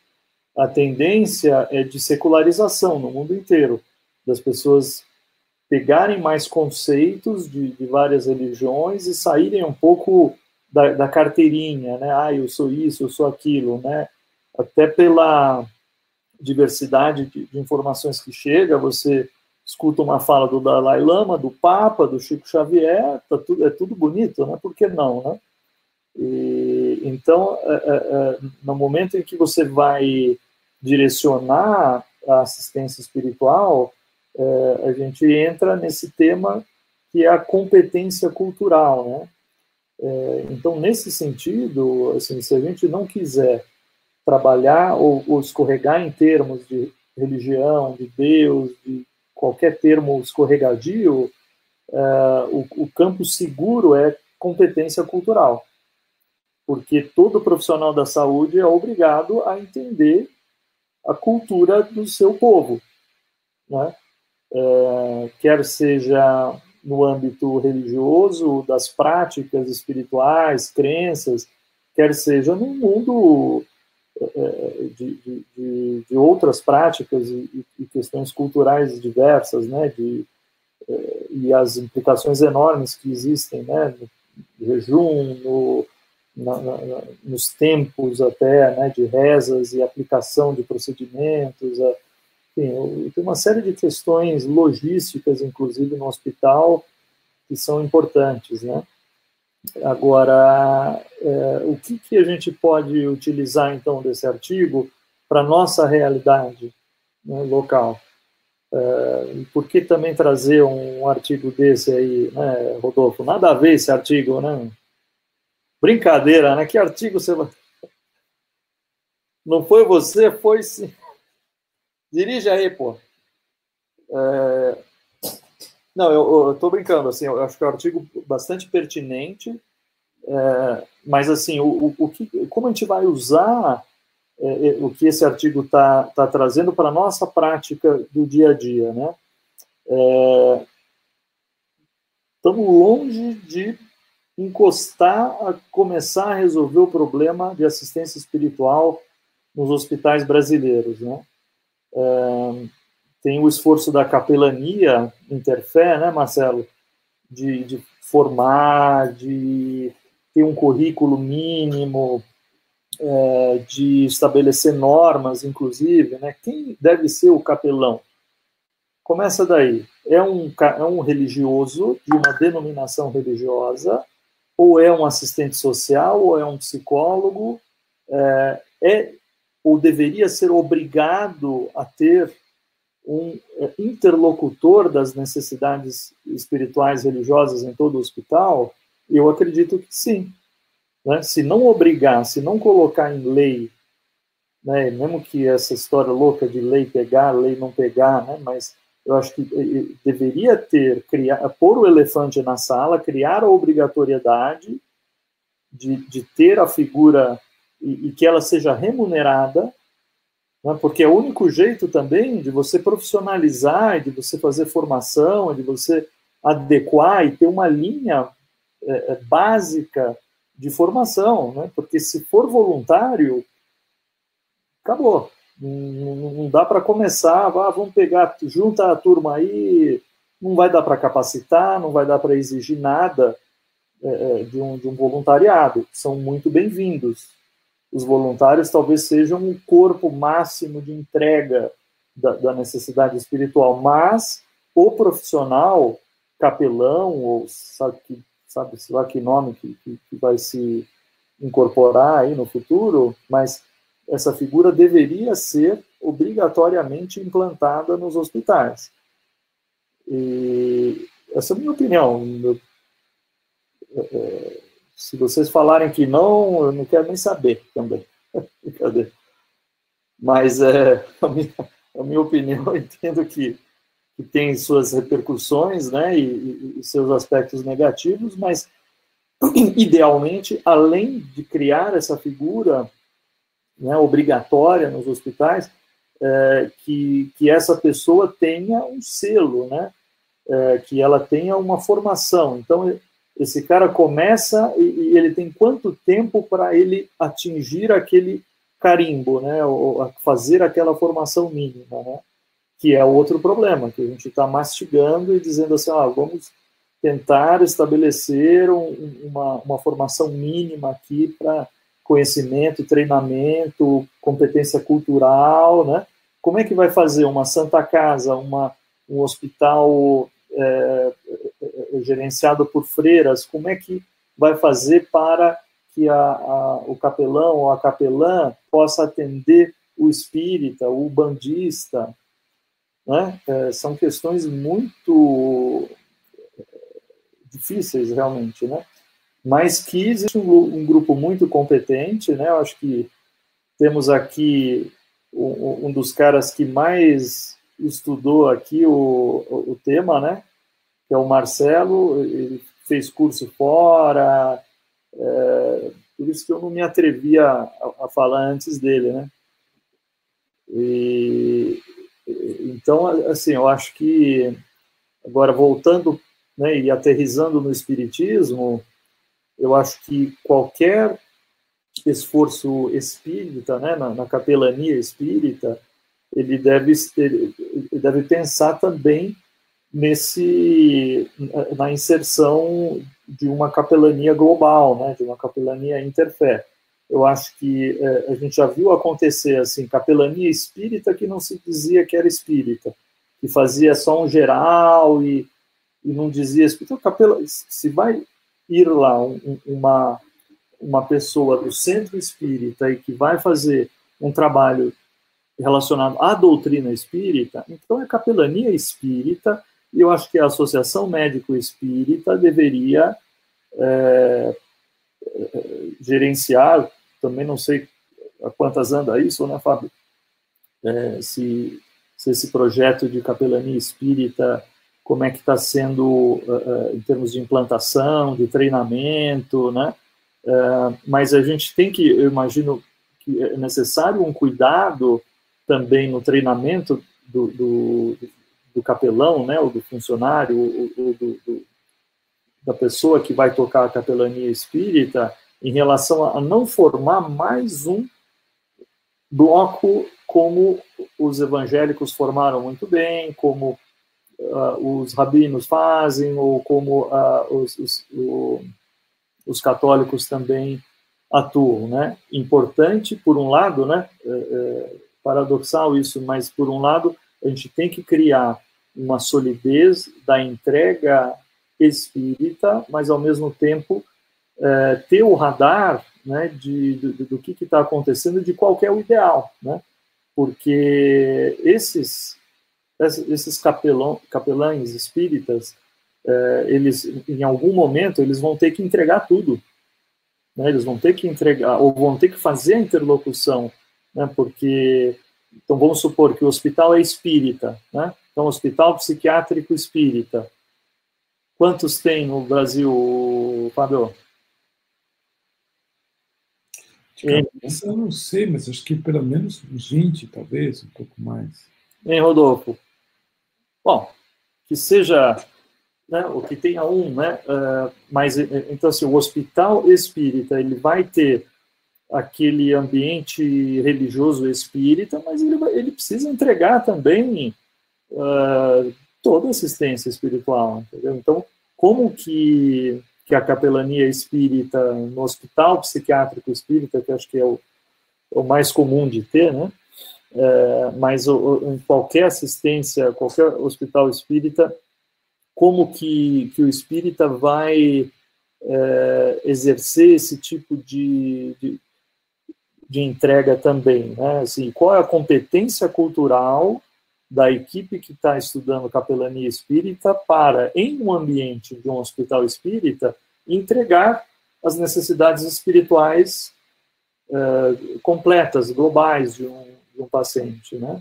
A tendência é de secularização no mundo inteiro, das pessoas pegarem mais conceitos de, de várias religiões e saírem um pouco da, da, carteirinha, né? Ah, eu sou isso, eu sou aquilo, né? Até pela diversidade de, de informações que chega, você escuta uma fala do Dalai Lama, do Papa, do Chico Xavier, tá tudo, é tudo bonito, né? Por que não, né? E, então, é, é, é, no momento em que você vai direcionar a assistência espiritual, é, a gente entra nesse tema que é a competência cultural, né? É, então, nesse sentido, assim, se a gente não quiser trabalhar ou, ou escorregar em termos de religião, de Deus, de qualquer termo escorregadio, uh, o, o, campo seguro é competência cultural. Porque todo profissional da saúde é obrigado a entender a cultura do seu povo. Né? Uh, quer seja no âmbito religioso, das práticas espirituais, crenças, quer seja no mundo é, de, de, de, outras práticas e, questões culturais diversas, né, de, é, e as implicações enormes que existem, né, no jejum, no, na, na, nos tempos até, né, de rezas e aplicação de procedimentos, enfim, tem uma série de questões logísticas, inclusive no hospital, que são importantes, né. Agora, é, o que, que a gente pode utilizar, então, desse artigo para nossa realidade né, local? É, por que também trazer um artigo desse aí, né, Rodolfo? Nada a ver esse artigo, né? Brincadeira, né? Que artigo você vai... Não foi você, foi sim. Dirige aí, pô. É, não, eu, estou brincando, assim, eu acho que é um artigo bastante pertinente, é, mas assim, o, o, que, como a gente vai usar é, é o que esse artigo está tá trazendo para a nossa prática do dia a dia, né? Estamos é, longe de encostar a começar a resolver o problema de assistência espiritual nos hospitais brasileiros, né? É, tem o esforço da capelania interfé, né, Marcelo, de, de formar, de ter um currículo mínimo, é, de estabelecer normas, inclusive, né? Quem deve ser o capelão? Começa daí. É um, é um religioso de uma denominação religiosa, ou é um assistente social, ou é um psicólogo, é, é ou deveria ser obrigado a ter um é, interlocutor das necessidades espirituais religiosas em todo o hospital? Eu acredito que sim. Né? Se não obrigar, se não colocar em lei, né? mesmo que essa história louca de lei pegar, lei não pegar, né? mas eu acho que deveria ter, criar, pôr o elefante na sala, criar a obrigatoriedade de, de ter a figura e, e que ela seja remunerada né? porque é o único jeito também de você profissionalizar, de você fazer formação, de você adequar e ter uma linha é, é, básica de formação, né? porque se for voluntário, acabou. Não, dá para começar, ah, vamos pegar, junta a turma aí, não vai dar para capacitar, não vai dar para exigir nada é, é, de, um, de um voluntariado. São muito bem-vindos, os voluntários talvez sejam o corpo máximo de entrega da, da necessidade espiritual, mas o profissional, capelão, ou sabe, sabe lá que nome que, que, que vai se incorporar aí no futuro, mas essa figura deveria ser obrigatoriamente implantada nos hospitais. E essa é a minha opinião. é, se vocês falarem que não, eu não quero nem saber também. Mas é, a, minha, a minha opinião, eu entendo que, que tem suas repercussões né, e, e seus aspectos negativos, mas idealmente, além de criar essa figura né, obrigatória nos hospitais, é, que, que essa pessoa tenha um selo, né, é, que ela tenha uma formação. Então, esse cara começa e, e ele tem quanto tempo para ele atingir aquele carimbo, né, ou fazer aquela formação mínima, né, que é outro problema, que a gente está mastigando e dizendo assim, ah, vamos tentar estabelecer um, uma, uma formação mínima aqui para conhecimento, treinamento, competência cultural, né? Como é que vai fazer uma Santa Casa, uma, um hospital é, gerenciado por freiras? Como é que vai fazer para que a, a, o capelão ou a capelã possa atender o espírita, o bandista? Né? É, são questões muito difíceis realmente, né? Mas que existe um, um grupo muito competente, né? Eu acho que temos aqui um, um dos caras que mais estudou aqui o, o, o, tema, né? Que é o Marcelo, ele fez curso fora, é, por isso que eu não me atrevia a, a falar antes dele, né? E, então, assim, eu acho que agora voltando né, e aterrizando no Espiritismo, eu acho que qualquer esforço espírita, né, na, na capelania espírita, ele deve, ele deve pensar também nesse na inserção de uma capelania global, né, de uma capelania interfé. Eu acho que é, a gente já viu acontecer assim capelania espírita que não se dizia que era espírita, que fazia só um geral e e não dizia, então, capela, se vai ir lá um, uma, uma pessoa do centro espírita e que vai fazer um trabalho relacionado à doutrina espírita, então é capelania espírita, e eu acho que a Associação Médico Espírita deveria é, é, gerenciar, também não sei a quantas anda isso, né, Fábio? É, se, se esse projeto de capelania espírita como é que está sendo uh, em termos de implantação, de treinamento, né? Uh, mas a gente tem que, eu imagino que é necessário um cuidado também no treinamento do, do, do capelão, né, ou do funcionário, ou, ou do, do, da pessoa que vai tocar a capelania espírita, em relação a não formar mais um bloco como os evangélicos formaram muito bem, como uh, os rabinos fazem, ou como uh, os, os, o, os, católicos também atuam, né? Importante, por um lado, né? É, é, paradoxal isso, mas por um lado, a gente tem que criar uma solidez da entrega espírita, mas ao mesmo tempo é, ter o radar né, de, do, do que está acontecendo, de qual é o ideal, né? Porque esses esses capelão, capelães espíritas, é, eles, em algum momento, eles vão ter que entregar tudo. Né? Eles vão ter que entregar, ou vão ter que fazer a interlocução, né? porque, então vamos supor que o hospital é espírita, né? então hospital psiquiátrico espírita. Quantos tem no Brasil, Fábio? Eu não sei, mas acho que pelo menos uns 20, talvez, um pouco mais. Em Rodolfo? Bom, que seja né, o que tenha um, né? Uh, mas então assim, o hospital espírita ele vai ter aquele ambiente religioso espírita, mas ele, ele precisa entregar também uh, toda assistência espiritual, entendeu? Então, como que que a capelania espírita no hospital psiquiátrico espírita, que acho que é o, é o mais comum de ter, né? é, mas o, em qualquer assistência, qualquer hospital espírita, como que, que o espírita vai é, exercer esse tipo de, de, de, entrega também, né? Assim, qual é a competência cultural da equipe que está estudando capelania espírita para, em um ambiente de um hospital espírita, entregar as necessidades espirituais uh, completas, globais de um, de um paciente, né?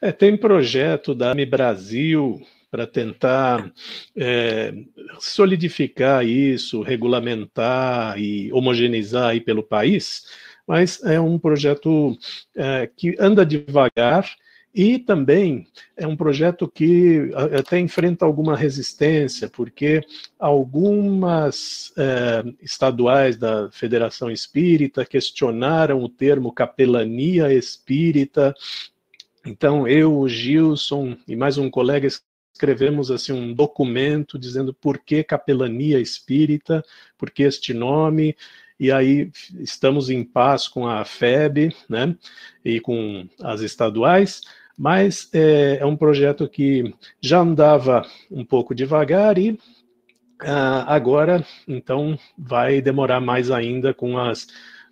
É, tem projeto da AMI Brasil para tentar é, solidificar isso, regulamentar e homogeneizar aí pelo país, mas é um projeto é, que anda devagar e também é um projeto que até enfrenta alguma resistência, porque algumas é, estaduais da Federação Espírita questionaram o termo capelania espírita. Então, eu, o Gilson e mais um colega escrevemos assim um documento dizendo por que capelania espírita, por que este nome, e aí estamos em paz com a FEB, né, e com as estaduais, mas é, é um projeto que já andava um pouco devagar e ah, agora, então, vai demorar mais ainda com as,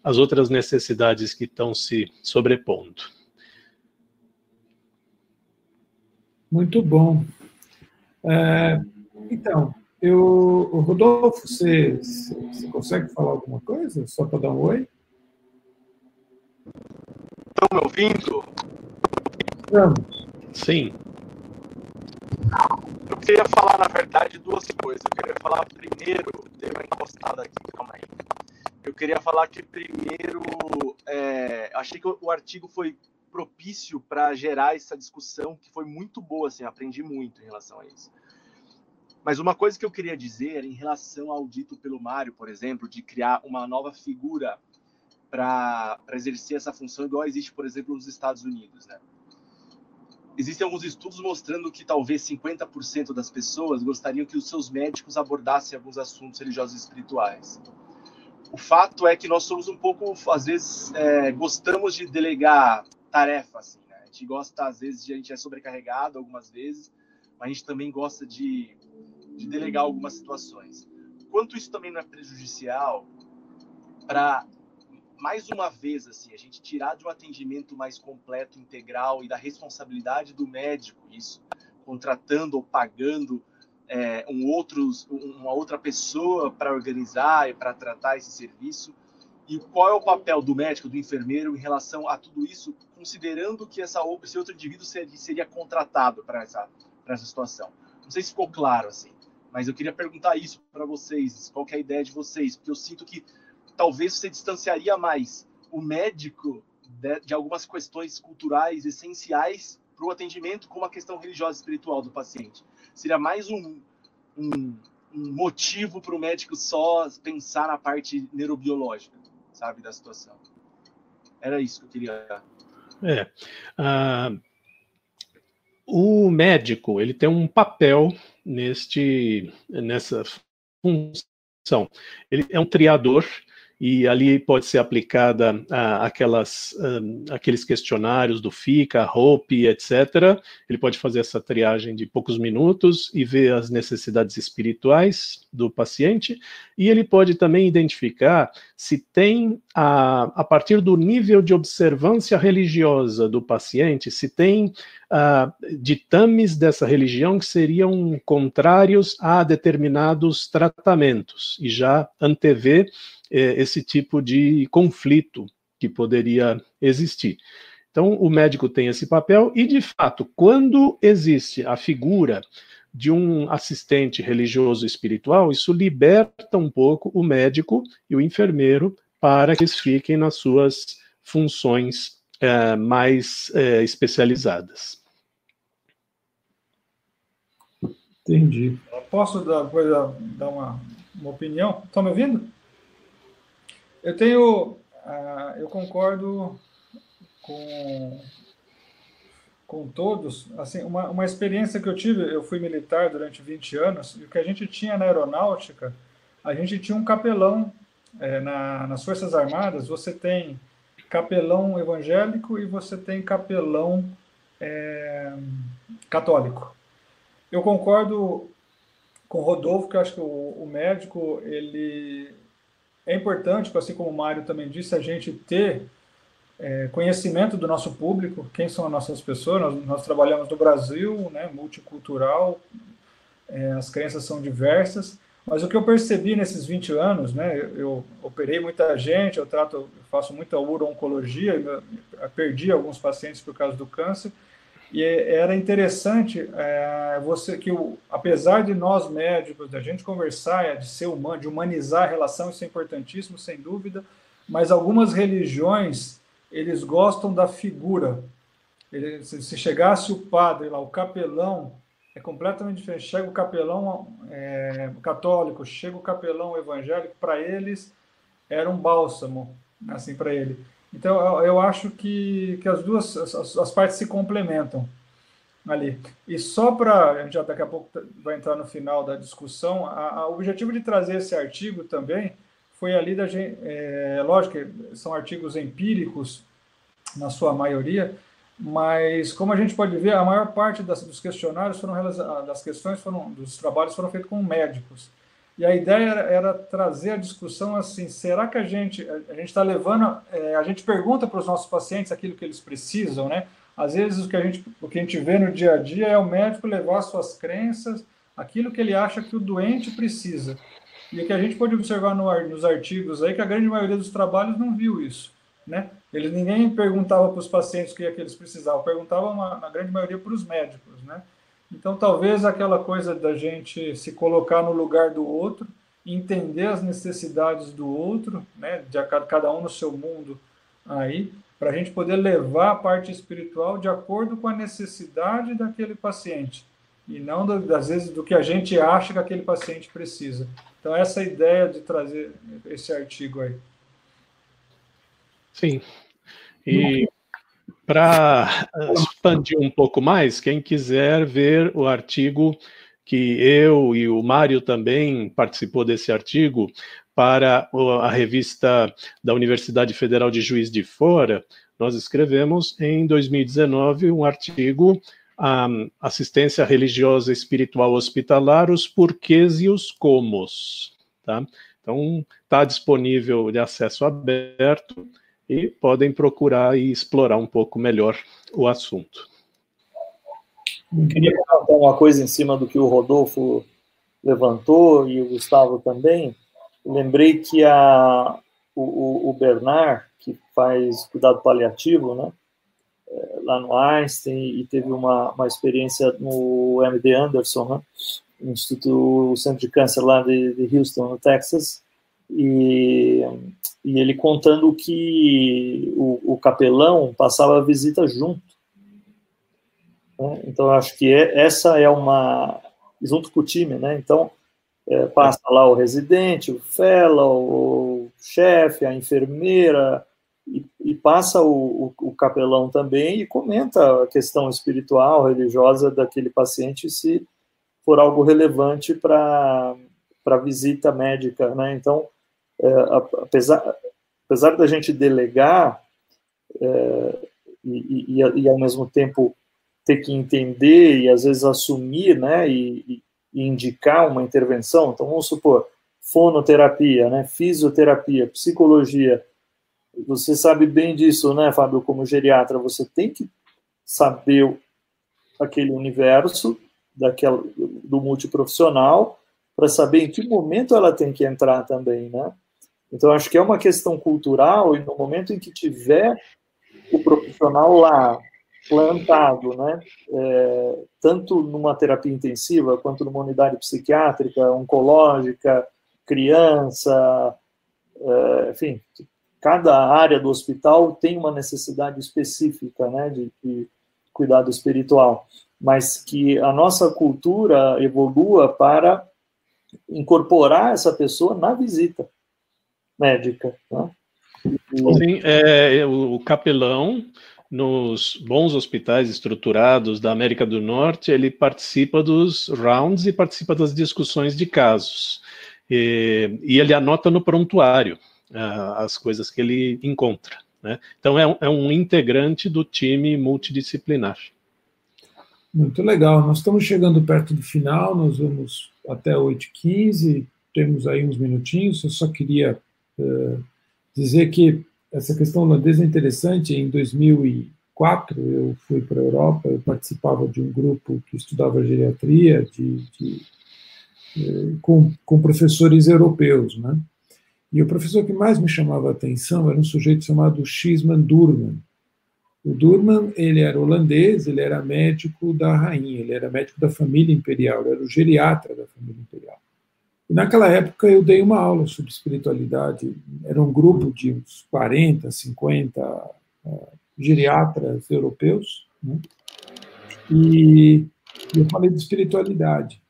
as outras necessidades que estão se sobrepondo. Muito bom. É, então, eu, o Rodolfo, você, você consegue falar alguma coisa? Só para dar um oi? Estão me ouvindo? Estamos. Sim. Eu queria falar, na verdade, duas coisas. Eu queria falar primeiro, dei uma encostada aqui, calma aí. Eu queria falar que primeiro, é, achei que o artigo foi propício para gerar essa discussão que foi muito boa, assim, aprendi muito em relação a isso. Mas uma coisa que eu queria dizer em relação ao dito pelo Mário, por exemplo, de criar uma nova figura para exercer essa função, igual existe, por exemplo, nos Estados Unidos, né? Existem alguns estudos mostrando que talvez 50% das pessoas gostariam que os seus médicos abordassem alguns assuntos religiosos e espirituais. O fato é que nós somos um pouco, às vezes, é, gostamos de delegar tarefa, assim, né? A gente gosta, às vezes, de, a gente é sobrecarregado algumas vezes, mas a gente também gosta de, de delegar algumas situações. Quanto isso também não é prejudicial para, mais uma vez, assim, a gente tirar de um atendimento mais completo, integral e da responsabilidade do médico, isso, contratando ou pagando é, um outros, uma outra pessoa para organizar e para tratar esse serviço, e qual é o papel do médico, do enfermeiro em relação a tudo isso, considerando que essa, esse outro indivíduo seria, seria contratado para essa, essa situação. Não sei se ficou claro assim, mas eu queria perguntar isso para vocês, qual é a ideia de vocês, porque eu sinto que talvez você distanciaria mais o médico de, de algumas questões culturais essenciais para o atendimento com a questão religiosa e espiritual do paciente. Seria mais um, um, um motivo para o médico só pensar na parte neurobiológica sabe, da situação. Era isso que eu queria. É. Uh, o médico ele tem um papel neste nessa função. Ele é um triador e ali pode ser aplicada ah, aquelas, ah, aqueles questionários do FICA, HOPE, etc. Ele pode fazer essa triagem de poucos minutos e ver as necessidades espirituais do paciente, e ele pode também identificar se tem, a, a partir do nível de observância religiosa do paciente, se tem ah, ditames dessa religião que seriam contrários a determinados tratamentos, e já antever esse tipo de conflito que poderia existir. Então, o médico tem esse papel, e, de fato, quando existe a figura de um assistente religioso espiritual, isso liberta um pouco o médico e o enfermeiro para que eles fiquem nas suas funções é, mais é, especializadas. Entendi. Posso dar, dar uma, uma opinião? Estão me ouvindo? Eu tenho, uh, eu concordo com, com todos. Assim, uma, uma experiência que eu tive, eu fui militar durante 20 anos, e o que a gente tinha na aeronáutica, a gente tinha um capelão é, na, nas Forças Armadas, você tem capelão evangélico e você tem capelão é, católico. Eu concordo com o Rodolfo, que eu acho que o, o médico ele é importante, assim como o Mário também disse, a gente ter é, conhecimento do nosso público, quem são as nossas pessoas. Nós, nós trabalhamos no Brasil, né, multicultural, é, as crenças são diversas, Mas o que eu percebi nesses 20 anos, né, eu, eu operei muita gente, eu trato, eu faço muita uro-oncologia, perdi alguns pacientes por causa do câncer, e era interessante é, você que, o, apesar de nós médicos, da gente conversar, de ser humano, de humanizar a relação, isso é importantíssimo, sem dúvida, mas algumas religiões, eles gostam da figura. Ele, se, se chegasse o padre lá, o capelão, é completamente diferente. Chega o capelão é, católico, chega o capelão evangélico, para eles era um bálsamo, assim, para ele. Então, eu, acho que, que as duas as, as, partes se complementam ali. E só para, a gente já daqui a pouco vai entrar no final da discussão, o objetivo de trazer esse artigo também foi ali da gente, é, lógico que são artigos empíricos, na sua maioria, mas como a gente pode ver, a maior parte das, dos questionários foram das questões foram dos trabalhos foram feitos com médicos. E a ideia era, era trazer a discussão assim: será que a gente a gente está levando é, a gente pergunta para os nossos pacientes aquilo que eles precisam, né? Às vezes o que a gente o que a gente vê no dia a dia é o médico levar suas crenças, aquilo que ele acha que o doente precisa. E o que a gente pode observar no, nos artigos aí que a grande maioria dos trabalhos não viu isso né? Eles ninguém perguntava para os pacientes o que, é que eles precisavam, perguntava na grande maioria para os médicos, né? Então, talvez aquela coisa da gente se colocar no lugar do outro, entender as necessidades do outro, né? De cada um no seu mundo aí, para a gente poder levar a parte espiritual de acordo com a necessidade daquele paciente e não às vezes do que a gente acha que aquele paciente precisa. Então essa é a ideia de trazer esse artigo aí. Sim. E para expandir um pouco mais, quem quiser ver o artigo que eu e o Mário também participou desse artigo para a revista da Universidade Federal de Juiz de Fora, nós escrevemos em 2019 um artigo um, Assistência Religiosa Espiritual Hospitalar, os porquês e os comos. Tá? Então, está disponível de acesso aberto e podem procurar e explorar um pouco melhor o assunto. Eu queria comentar uma coisa em cima do que o Rodolfo levantou e o Gustavo também. lembrei que a, o, o Bernard, que faz cuidado paliativo, né, é, lá no Einstein, e teve uma, uma experiência no MD Anderson, né, Instituto Centro de Câncer lá de, de Houston, no Texas, e e ele contando que o, o capelão passava a visita junto. Né? Então, acho que é, essa é uma. junto com o time, né? Então, é, passa lá o residente, o fellow, o chefe, a enfermeira, e, e passa o, o, o, capelão também e comenta a questão espiritual, religiosa daquele paciente, se for algo relevante para a visita médica, né? Então, apesar, apesar da gente delegar é, e, e, e, ao mesmo tempo ter que entender e às vezes assumir, né, e, e indicar uma intervenção, então vamos supor, fonoterapia, né, fisioterapia, psicologia, você sabe bem disso, né, Fábio, como geriatra, você tem que saber aquele universo daquela, do multiprofissional para saber em que momento ela tem que entrar também, né? Então, acho que é uma questão cultural e no momento em que tiver o profissional lá, plantado, né, é, tanto numa terapia intensiva quanto numa unidade psiquiátrica, oncológica, criança, é, enfim, cada área do hospital tem uma necessidade específica, né, de, de cuidado espiritual, mas que a nossa cultura evolua para incorporar essa pessoa na visita médica. Né? Sim, é, o capelão, nos bons hospitais estruturados da América do Norte, ele participa dos rounds e participa das discussões de casos. E, e ele anota no prontuário uh, as coisas que ele encontra. Né? Então, é um, é um integrante do time multidisciplinar. Muito legal. Nós estamos chegando perto do final, nós vamos até 8h15, temos aí uns minutinhos. Eu só queria dizer que essa questão holandesa é interessante. Em 2004, eu fui para a Europa, eu participava de um grupo que estudava geriatria, de, de eh, com, com professores europeus, né? E o professor que mais me chamava a atenção era um sujeito chamado Xisman Durman. O Durman, ele era holandês, ele era médico da rainha, ele era médico da família imperial, ele era o geriatra da família imperial. E naquela época eu dei uma aula sobre espiritualidade, era um grupo de uns 40, 50 uh, geriatras europeus, né? e eu falei de espiritualidade.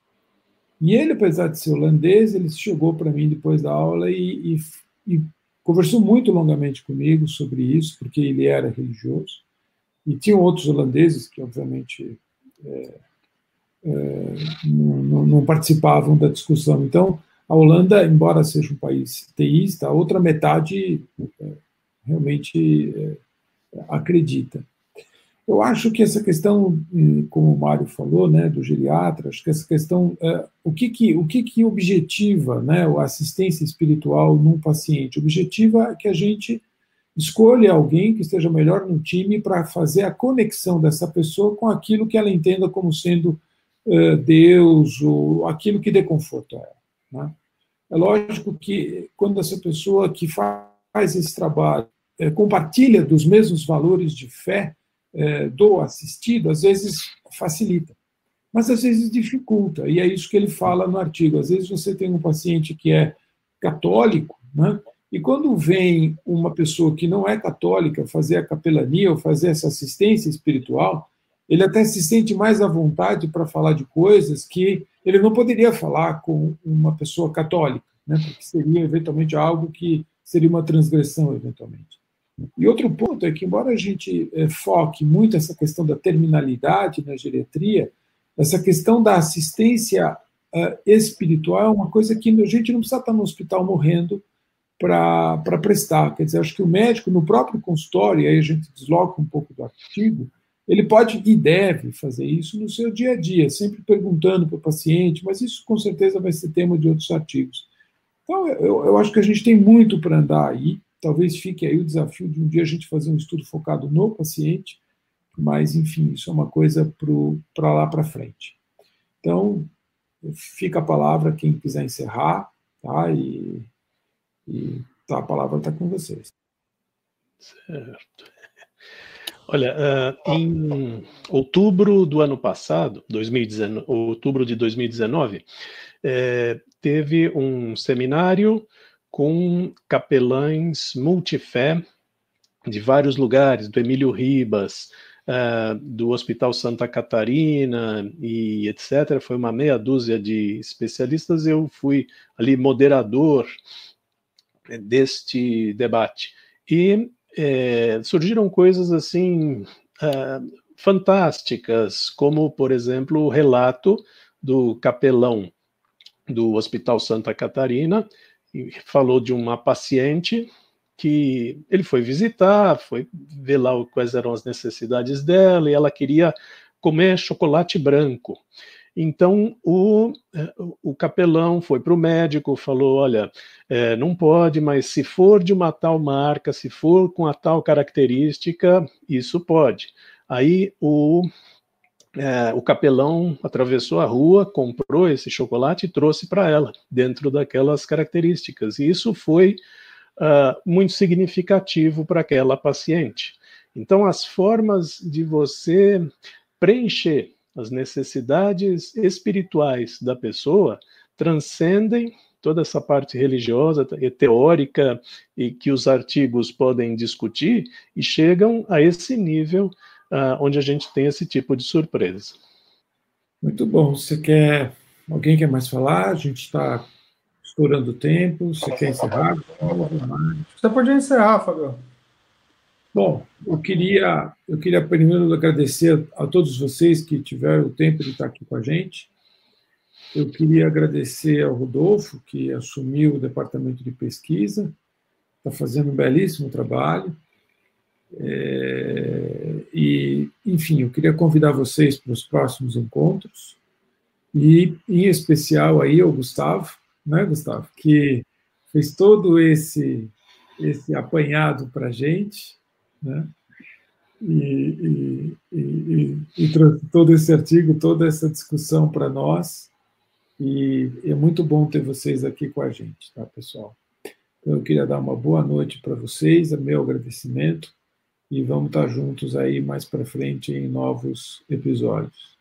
E ele, apesar de ser holandês, ele chegou para mim depois da aula e, e, e, conversou muito longamente comigo sobre isso, porque ele era religioso. E tinham outros holandeses que, obviamente, é, não, não, participavam da discussão. Então, a Holanda, embora seja um país teísta, a outra metade é, realmente é, acredita. Eu acho que essa questão, como o Mário falou, né, do geriatra, acho que essa questão, é, o que que, o que que objetiva, né, a assistência espiritual num paciente? Objetiva que a gente escolha alguém que esteja melhor no time para fazer a conexão dessa pessoa com aquilo que ela entenda como sendo é, Deus ou aquilo que dê conforto a ela. Né? É lógico que quando essa pessoa que faz esse trabalho é, compartilha dos mesmos valores de fé, é, do assistido, às vezes facilita, mas às vezes dificulta, e é isso que ele fala no artigo. Às vezes você tem um paciente que é católico, né? e quando vem uma pessoa que não é católica fazer a capelania ou fazer essa assistência espiritual, ele até se sente mais à vontade para falar de coisas que ele não poderia falar com uma pessoa católica, né? porque seria eventualmente algo que seria uma transgressão, eventualmente. E outro ponto é que, embora a gente é, foque muito essa questão da terminalidade na geriatria, essa questão da assistência uh, espiritual é uma coisa que a gente não precisa estar no hospital morrendo para prestar. Quer dizer, acho que o médico, no próprio consultório, aí a gente desloca um pouco do artigo, ele pode e deve fazer isso no seu dia a dia, sempre perguntando para o paciente, mas isso com certeza vai ser tema de outros artigos. Então, eu, eu acho que a gente tem muito para andar aí, Talvez fique aí o desafio de um dia a gente fazer um estudo focado no paciente, mas, enfim, isso é uma coisa para lá para frente. Então, fica a palavra quem quiser encerrar, tá? E, e tá, a palavra está com vocês. Certo. Olha, uh, em outubro do ano passado, 2019, outubro de 2019, é, teve um seminário com capelães multifé de vários lugares, do Emílio Ribas, uh, do Hospital Santa Catarina e etc. Foi uma meia dúzia de especialistas. Eu fui ali moderador deste debate. E é, surgiram coisas assim uh, fantásticas, como, por exemplo, o relato do capelão do Hospital Santa Catarina, falou de uma paciente que ele foi visitar, foi ver lá quais eram as necessidades dela e ela queria comer chocolate branco. Então o, eh, o capelão foi para o médico, falou: olha, é, não pode, mas se for de uma tal marca, se for com a tal característica, isso pode. Aí o é, o capelão atravessou a rua, comprou esse chocolate e trouxe para ela, dentro daquelas características. E isso foi uh, muito significativo para aquela paciente. Então, as formas de você preencher as necessidades espirituais da pessoa transcendem toda essa parte religiosa e teórica e que os artigos podem discutir e chegam a esse nível uh, onde a gente tem esse tipo de surpresa. Muito bom. Você quer. Alguém quer mais falar? A gente está estourando o tempo. Você quer encerrar? Você pode encerrar, Fabio. Bom, eu queria, eu queria primeiro agradecer a todos vocês que tiveram o tempo de estar aqui com a gente. Eu queria agradecer ao Rodolfo, que assumiu o departamento de pesquisa, está fazendo um belíssimo trabalho. É, e, enfim, eu queria convidar vocês para os próximos encontros, e em especial aí o Gustavo, né, Gustavo, que fez todo esse, esse apanhado para a gente, né, e, e, e, e, trouxe todo esse artigo, toda essa discussão para nós. E é muito bom ter vocês aqui com a gente, tá, pessoal? Então, eu queria dar uma boa noite para vocês, meu agradecimento, e vamos estar juntos aí mais para frente em novos episódios.